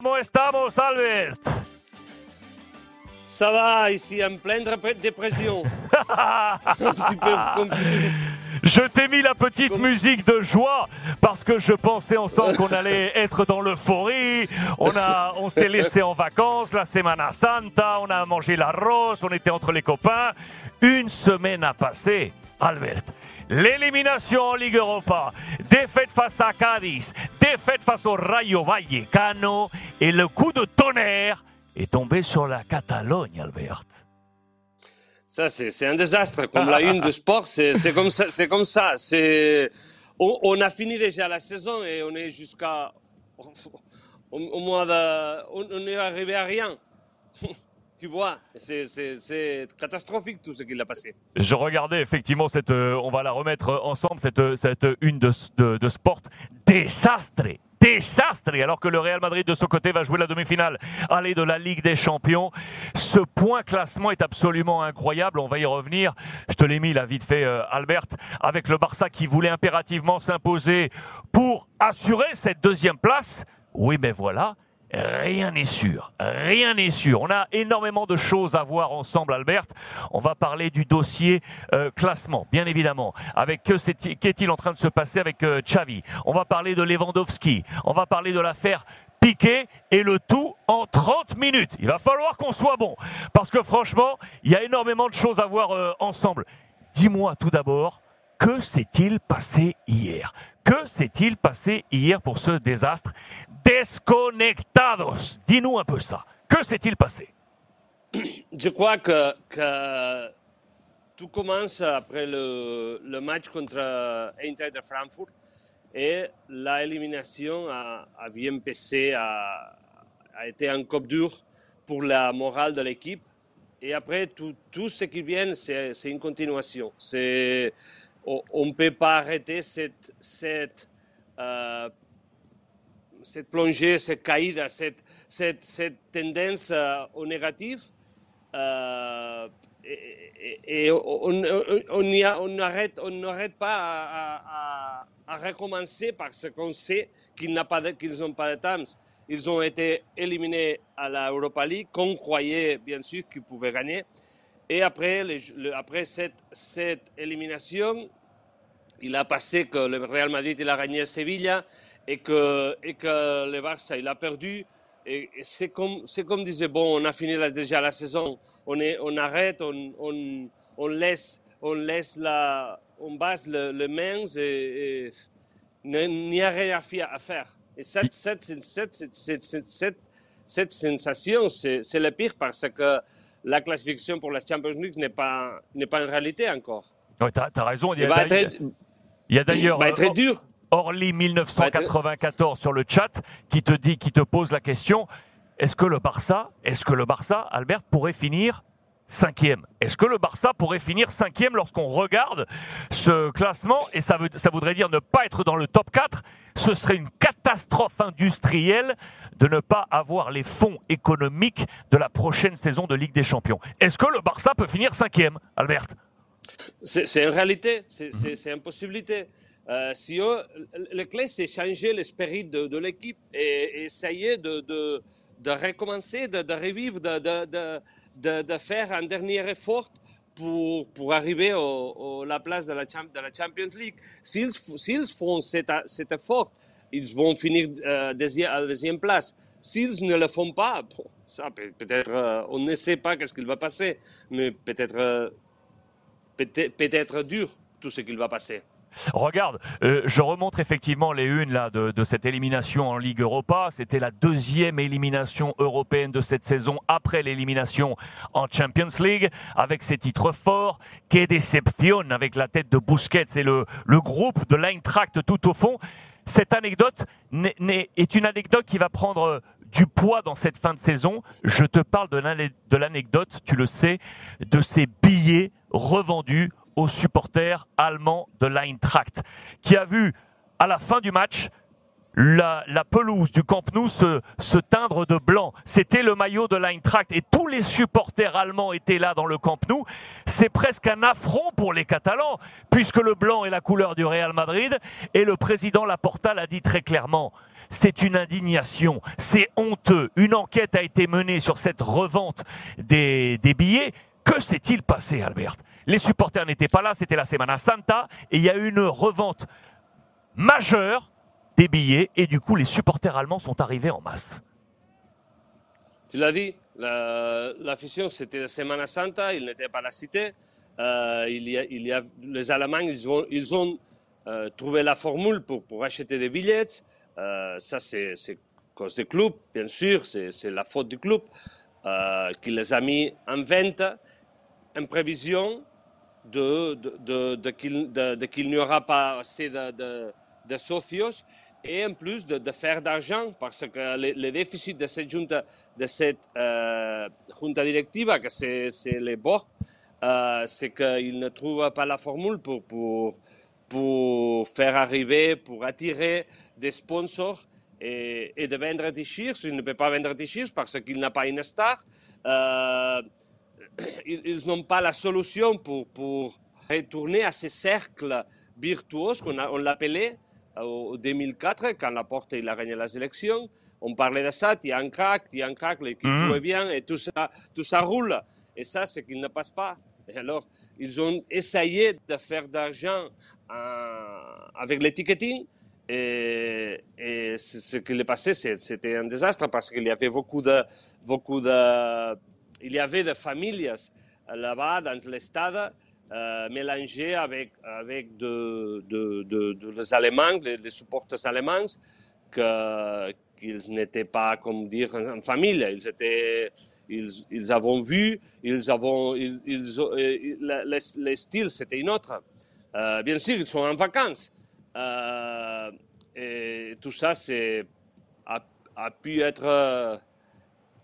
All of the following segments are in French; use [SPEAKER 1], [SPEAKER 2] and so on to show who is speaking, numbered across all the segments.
[SPEAKER 1] ¿Cómo estamos, Albert?
[SPEAKER 2] Ça va, ici, en pleine dépression. Un petit peu compliqué.
[SPEAKER 1] Je t'ai mis la petite musique de joie parce que je pensais ensemble qu'on allait être dans l'euphorie. On a, on s'est laissé en vacances la Semana Santa, on a mangé l'arroz, on était entre les copains. Une semaine a passé, Albert. L'élimination en Ligue Europa, défaite face à Cadiz, défaite face au Rayo Vallecano et le coup de tonnerre est tombé sur la Catalogne, Albert.
[SPEAKER 2] Ça, c'est un désastre. Comme la une de sport, c'est comme ça. C'est comme ça. On, on a fini déjà la saison et on est jusqu'à. Au, au mois de. On, on est arrivé à rien. tu vois, c'est- catastrophique tout ce qu'il a passé.
[SPEAKER 1] Je regardais effectivement cette, euh, on va la remettre ensemble, cette, cette une de, de, de sport. Désastre, désastre. Alors que le Real Madrid de son côté va jouer la demi-finale, aller de la Ligue des Champions. Ce point classement est absolument incroyable. On va y revenir. Je te l'ai mis là vite fait, euh, Albert, avec le Barça qui voulait impérativement s'imposer pour assurer cette deuxième place. Oui, mais voilà. Rien n'est sûr, rien n'est sûr. On a énormément de choses à voir ensemble, Albert. On va parler du dossier euh, classement, bien évidemment. Avec que c'est- qu'est-il en train de se passer avec euh, Xavi? On va parler de Lewandowski. On va parler de l'affaire Piqué et le tout en 30 minutes. Il va falloir qu'on soit bon parce que franchement, il y a énormément de choses à voir euh, ensemble. Dis-moi tout d'abord, que s'est-il passé hier? Que s'est-il passé hier pour ce désastre? Desconectados Dis-nous un peu ça. Que s'est-il passé?
[SPEAKER 2] Je crois que, tout commence après le, match contre Eintracht de Francfort et l'élimination a, a bien a, été un coup dur pour la morale de l'équipe. Et après, tout, tout ce qui vient, c'est une continuation. C'est- On ne peut pas arrêter cette, cette, euh, cette plongée, cette caïda, cette, cette, cette tendance euh, au négatif. Euh, et, on on- n'arrête on pas à, recommencer parce qu'on sait qu'ils n'ont pas de, pas temps. Ils ont été éliminés à la Europa League, qu'on croyait bien sûr qu'ils pouvaient gagner. Et après, les- le- après cette, cette élimination, il a passé que le Real Madrid il a gagné à Sevilla et que, et que le Barça il a perdu. Et, et c'est comme, c'est comme disait, bon, on a fini la- déjà la saison, on, est, on arrête, on, on, on laisse, on laisse la, on base le, le mains et, et il n'y a rien à faire. Et cette, cette, cette, cette, sensation, c'est c'est le pire parce que la classification pour la Champions League n'est pas, n'est pas une réalité encore.
[SPEAKER 1] ouais, T'as as raison. Il y a d'ailleurs-
[SPEAKER 2] être,
[SPEAKER 1] il y a d'ailleurs
[SPEAKER 2] très
[SPEAKER 1] euh,
[SPEAKER 2] dur.
[SPEAKER 1] Orly 1994 sur le chat qui te dit, qui te pose la question est-ce que le Barça, est-ce que le Barça, Albert, pourrait finir cinquième? Est-ce que le Barça pourrait finir cinquième lorsqu'on regarde ce classement? Et ça, veut, ça voudrait dire ne pas être dans le top 4. Ce serait une catastrophe industrielle de ne pas avoir les fonds économiques de la prochaine saison de Ligue des Champions. Est-ce que le Barça peut finir cinquième, Albert?
[SPEAKER 2] C'est une réalité, c'est c'est une possibilité. Euh, si on, le clé, c'est changer l'esprit de, de l'équipe et, et essayer de, de, de recommencer, de, de revivre, de, faire un dernier effort pour, pour arriver au- la place de la, de la Champions League. S'ils font cet, cet effort, ils vont finir euh, à la deuxième place. S'ils ne le font pas, bon, ça peut- peut-être, euh, on ne sait pas qu'est-ce qu'il va passer, mais peut-être euh, peut-être dur tout ce qu'il va passer.
[SPEAKER 1] Regarde, euh, je remonte effectivement les unes là de, de cette élimination en Ligue Europa. C'était la deuxième élimination européenne de cette saison après l'élimination en Champions League, avec ses titres forts. Que déception avec la tête de Busquets et le, le groupe de l'Eintracht tout au fond. Cette anecdote n'est- n'est- est une anecdote qui va prendre du poids dans cette fin de saison. Je te parle de l'ane- de l'anecdote, tu le sais, de ces billets revendus aux supporters allemands de l'Eintracht, qui a vu à la fin du match la, la pelouse du Camp Nou se, se teindre de blanc. C'était le maillot de l'Eintracht et tous les supporters allemands étaient là dans le Camp Nou. C'est presque un affront pour les Catalans, puisque le blanc est la couleur du Real Madrid et le président Laporta l'a dit très clairement. C'est une indignation, c'est honteux. Une enquête a été menée sur cette revente des, billets. Que s'est-il passé, Albert? Les supporters n'étaient pas là, c'était la Semana Santa, et il y a eu une revente majeure des billets, et du coup, les supporters allemands sont arrivés en masse.
[SPEAKER 2] Tu l'as dit, l'afición, c'était la Semana Santa, il n'était pas la cité. Euh, il, y a, les Allemands, ils ont, ils euh, trouvé la formule pour acheter des billets. Euh, ça, c'est cause du club, bien sûr, c'est la faute du club, euh, qui les a mis en vente en prévision de, qu'il n'y aura pas assez de, socios et en plus de, faire d'argent, parce que le, déficit de cette junta, de euh, directiva, que c'est les bords, c'est qu'ils ne trouvent pas la formule pour, pour, pour faire arriver, pour attirer des sponsors et, et de vendre des shirts. Il ne peut pas vendre des shirts parce qu'il n'a pas une star. Euh, ils, ils n'ont pas la solution pour, pour retourner à ce cercle virtueux qu'on on l'appelait en 2004, quand Laporte il a gagné les élections. On parlait de ça, il y a un crack, il y a un crack, l'équipe mmh. joue bien et tout ça, tout ça roule. Et ça, c'est qu'il ne passe pas. Et alors, ils ont essayé de faire d'argent euh, avec le ticketing. Et, ce qui est passé, c'était un désastre parce qu'il y avait beaucoup de, beaucoup de, il y avait des familles là-bas dans le stade euh, mélangées avec, avec de, Allemands, les, les supporters allemands, qu'ils n'étaient pas, comme dire, en famille. Ils étaient, ils, ils avaient vu, ils avaient, ils, le, le, style c'était une autre. Euh, bien sûr, ils sont en vacances. Euh, et tout ça, c'est, a, a pu être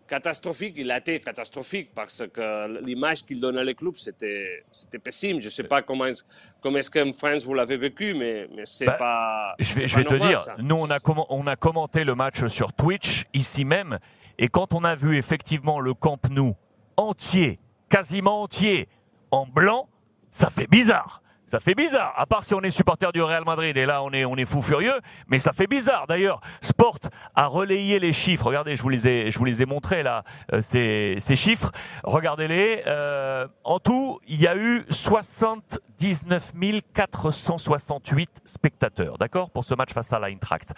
[SPEAKER 2] catastrophique. Il a été catastrophique parce que l'image qu'il donnait au club, c'était, c'était pessime. Je ne sais pas comment est-ce, comment est-ce qu'en France vous l'avez vécu, mais, mais c'est bah, pas.
[SPEAKER 1] Je vais, je vais te dire, ça. nous, on a, on a commenté le match sur Twitch, ici même, et quand on a vu effectivement le Camp Nou entier, quasiment entier, en blanc, ça fait bizarre. Ça fait bizarre, à part si on est supporter du Real Madrid et là on est on est fou furieux, mais ça fait bizarre. D'ailleurs, Sport a relayé les chiffres. Regardez, je vous les ai je vous les ai montrés là euh, ces, ces chiffres. Regardez-les. Euh, en tout, il y a eu 79 468 spectateurs, d'accord, pour ce match face à l'Eintracht.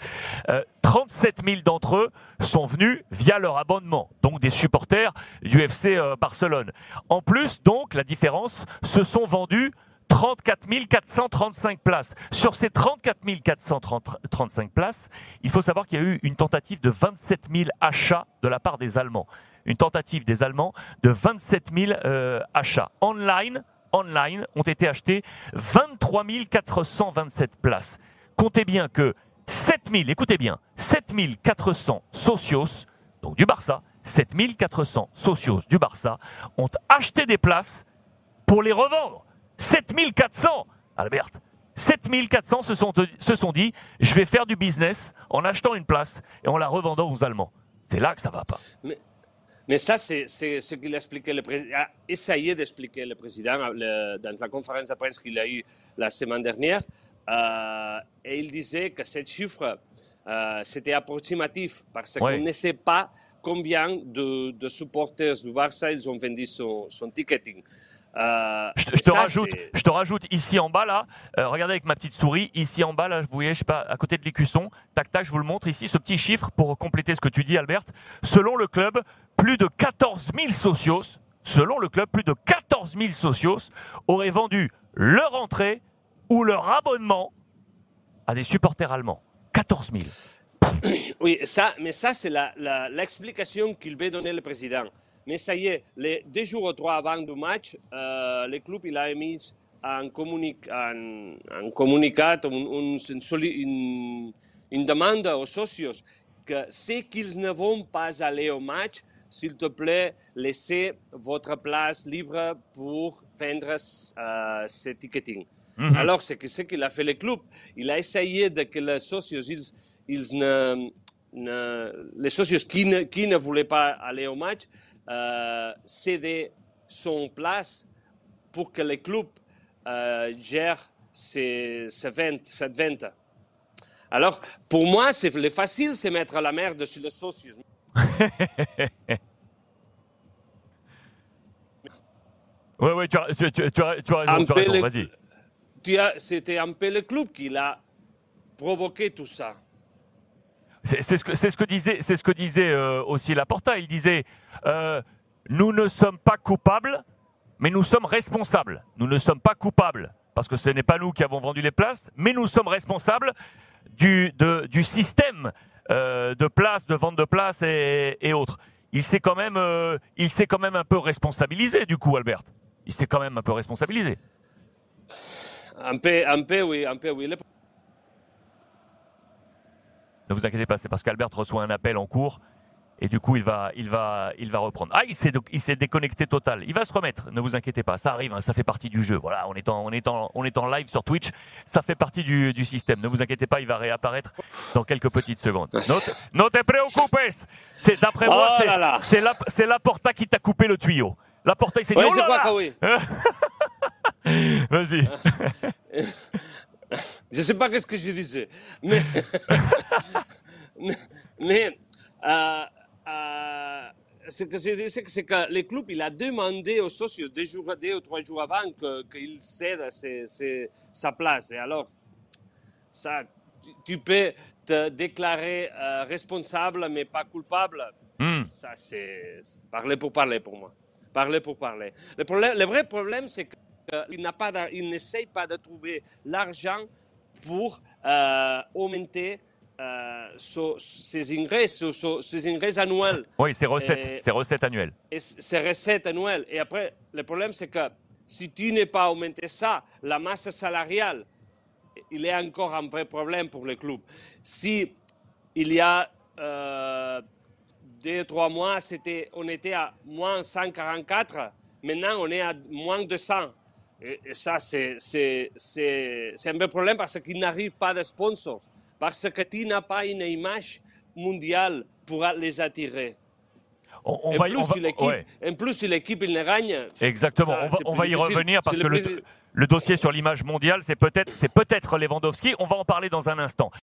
[SPEAKER 1] Euh, 37 000 d'entre eux sont venus via leur abonnement, donc des supporters du FC euh, Barcelone. En plus, donc, la différence, se sont vendus 34 435 places. Sur ces 34 435 places, il faut savoir qu'il y a eu une tentative de 27 000 achats de la part des Allemands. Une tentative des Allemands de 27 000 euh, achats. Online, online ont été achetés 23 427 places. Comptez bien que 7 000, écoutez bien, 7 400 socios, donc du Barça, 7 400 socios du Barça ont acheté des places pour les revendre. 7400, Albert, 7400 se sont, se sont dit, je vais faire du business en achetant une place et en la revendant aux Allemands. C'est là que ça va pas.
[SPEAKER 2] Mais, mais ça, c'est ce qu'il a expliqué le a essayé d'expliquer le président le, dans la conférence de presse qu'il a eue la semaine dernière. Euh, et il disait que ce chiffre, euh, c'était approximatif parce ouais. qu'on ne sait pas combien de, de, supporters du Barça ils ont vendu son, son ticketing.
[SPEAKER 1] Euh, je, je, te ça, rajoute, je te rajoute ici en bas là, euh, regardez avec ma petite souris, ici en bas là, vous voyez, je sais pas, à côté de l'écusson, tac tac, je vous le montre ici, ce petit chiffre pour compléter ce que tu dis Albert. Selon le club, plus de 14 000 socios, selon le club, plus de 14 000 socios auraient vendu leur entrée ou leur abonnement à des supporters allemands. 14 000.
[SPEAKER 2] Oui, ça, mais ça c'est l'explication la, la, qu'il veut donner le président. Mais ça y est, les deux jours ou trois avant le match, euh, le club il a émis un, comunic un, un communicat, un, un, une, une, demande aux socios que ceux qui ne vont pas aller au match, s'il te plaît, laissez votre place libre pour vendre euh, ce ticketing. Mm -hmm. Alors, c'est ce qu'il a fait le club. Il a essayé de que les socios, ils, ils ne, ne, les socios qui ne, qui ne voulaient pas aller au match, euh, céder son place pour que le club euh, gère ces, ces ventes, cette vente. Alors, pour moi, c'est le facile, c'est mettre la merde sur le socios.
[SPEAKER 1] Oui, oui, tu as, tu, tu, tu as, tu as raison,
[SPEAKER 2] les-
[SPEAKER 1] vas-y.
[SPEAKER 2] C'était un peu le club qui l'a provoqué tout ça.
[SPEAKER 1] C'est ce que, disait, euh, aussi Laporta. Il disait euh, Nous ne sommes pas coupables, mais nous sommes responsables. Nous ne sommes pas coupables parce que ce n'est pas nous qui avons vendu les places, mais nous sommes responsables du, système euh, de places, de vente de places et, autres. Il s'est quand même, quand même un peu responsabilisé du coup, Albert. Il s'est quand même un peu responsabilisé.
[SPEAKER 2] Un peu, oui, un peu, oui.
[SPEAKER 1] Ne vous inquiétez pas, c'est parce qu'Albert reçoit un appel en cours et du coup il va, il va, il va reprendre. Ah, il s'est, il s'est déconnecté total. Il va se remettre. Ne vous inquiétez pas, ça arrive, hein, ça fait partie du jeu. Voilà, on est en, on est en, on est en live sur Twitch, ça fait partie du, du système. Ne vous inquiétez pas, il va réapparaître dans quelques petites secondes. Ne te- preocupes. C'est d'après moi,
[SPEAKER 2] Oh
[SPEAKER 1] c'est, c'est la, c'est Laporta qui t'a coupé le tuyau. Laporta, il s'est dit.
[SPEAKER 2] Oui,
[SPEAKER 1] oh là là
[SPEAKER 2] oui.
[SPEAKER 1] Vas-y.
[SPEAKER 2] Je ne sais pas qu'est-ce que je disais. Mais, mais euh, euh, ce que je disais, c'est que le club il a demandé aux socios deux, jours, deux ou trois jours avant qu'il cède ses- ses- sa place. Et alors, ça, tu, peux te déclarer euh, responsable mais pas coupable.
[SPEAKER 1] Hmm.
[SPEAKER 2] Ça, c'est parler pour parler pour moi. Parler pour parler. Le, problème, le vrai problème, c'est qu'il n'a pas d'ar- il n'essaye pas de trouver l'argent pour euh, augmenter euh, so- ses ingresses, so- so- ses annuels
[SPEAKER 1] Oui, c'est recettes,
[SPEAKER 2] Et-
[SPEAKER 1] recettes annuelles.
[SPEAKER 2] et ses recettes annuelles. Et après, le problème, c'est que si tu n'es pas augmenté ça, la masse salariale, il est encore un vrai problème pour le club. Si il y a euh, deux, trois mois, c'était, on était à moins 144, maintenant on est à moins 200. Et, et ça, c'est, un vrai problème parce qu'il n'arrive pas de sponsors, parce que tu n'as pas une image mondiale pour les attirer.
[SPEAKER 1] On, on
[SPEAKER 2] en,
[SPEAKER 1] va,
[SPEAKER 2] plus,
[SPEAKER 1] on va-
[SPEAKER 2] si l'équipe,
[SPEAKER 1] ouais.
[SPEAKER 2] en plus, si l'équipe il ne gagne,
[SPEAKER 1] Exactement.
[SPEAKER 2] Ça,
[SPEAKER 1] on va, on y revenir parce que
[SPEAKER 2] le
[SPEAKER 1] le, dossier sur l'image mondiale, c'est peut-être, c'est peut-être Lewandowski. On va en parler dans un instant.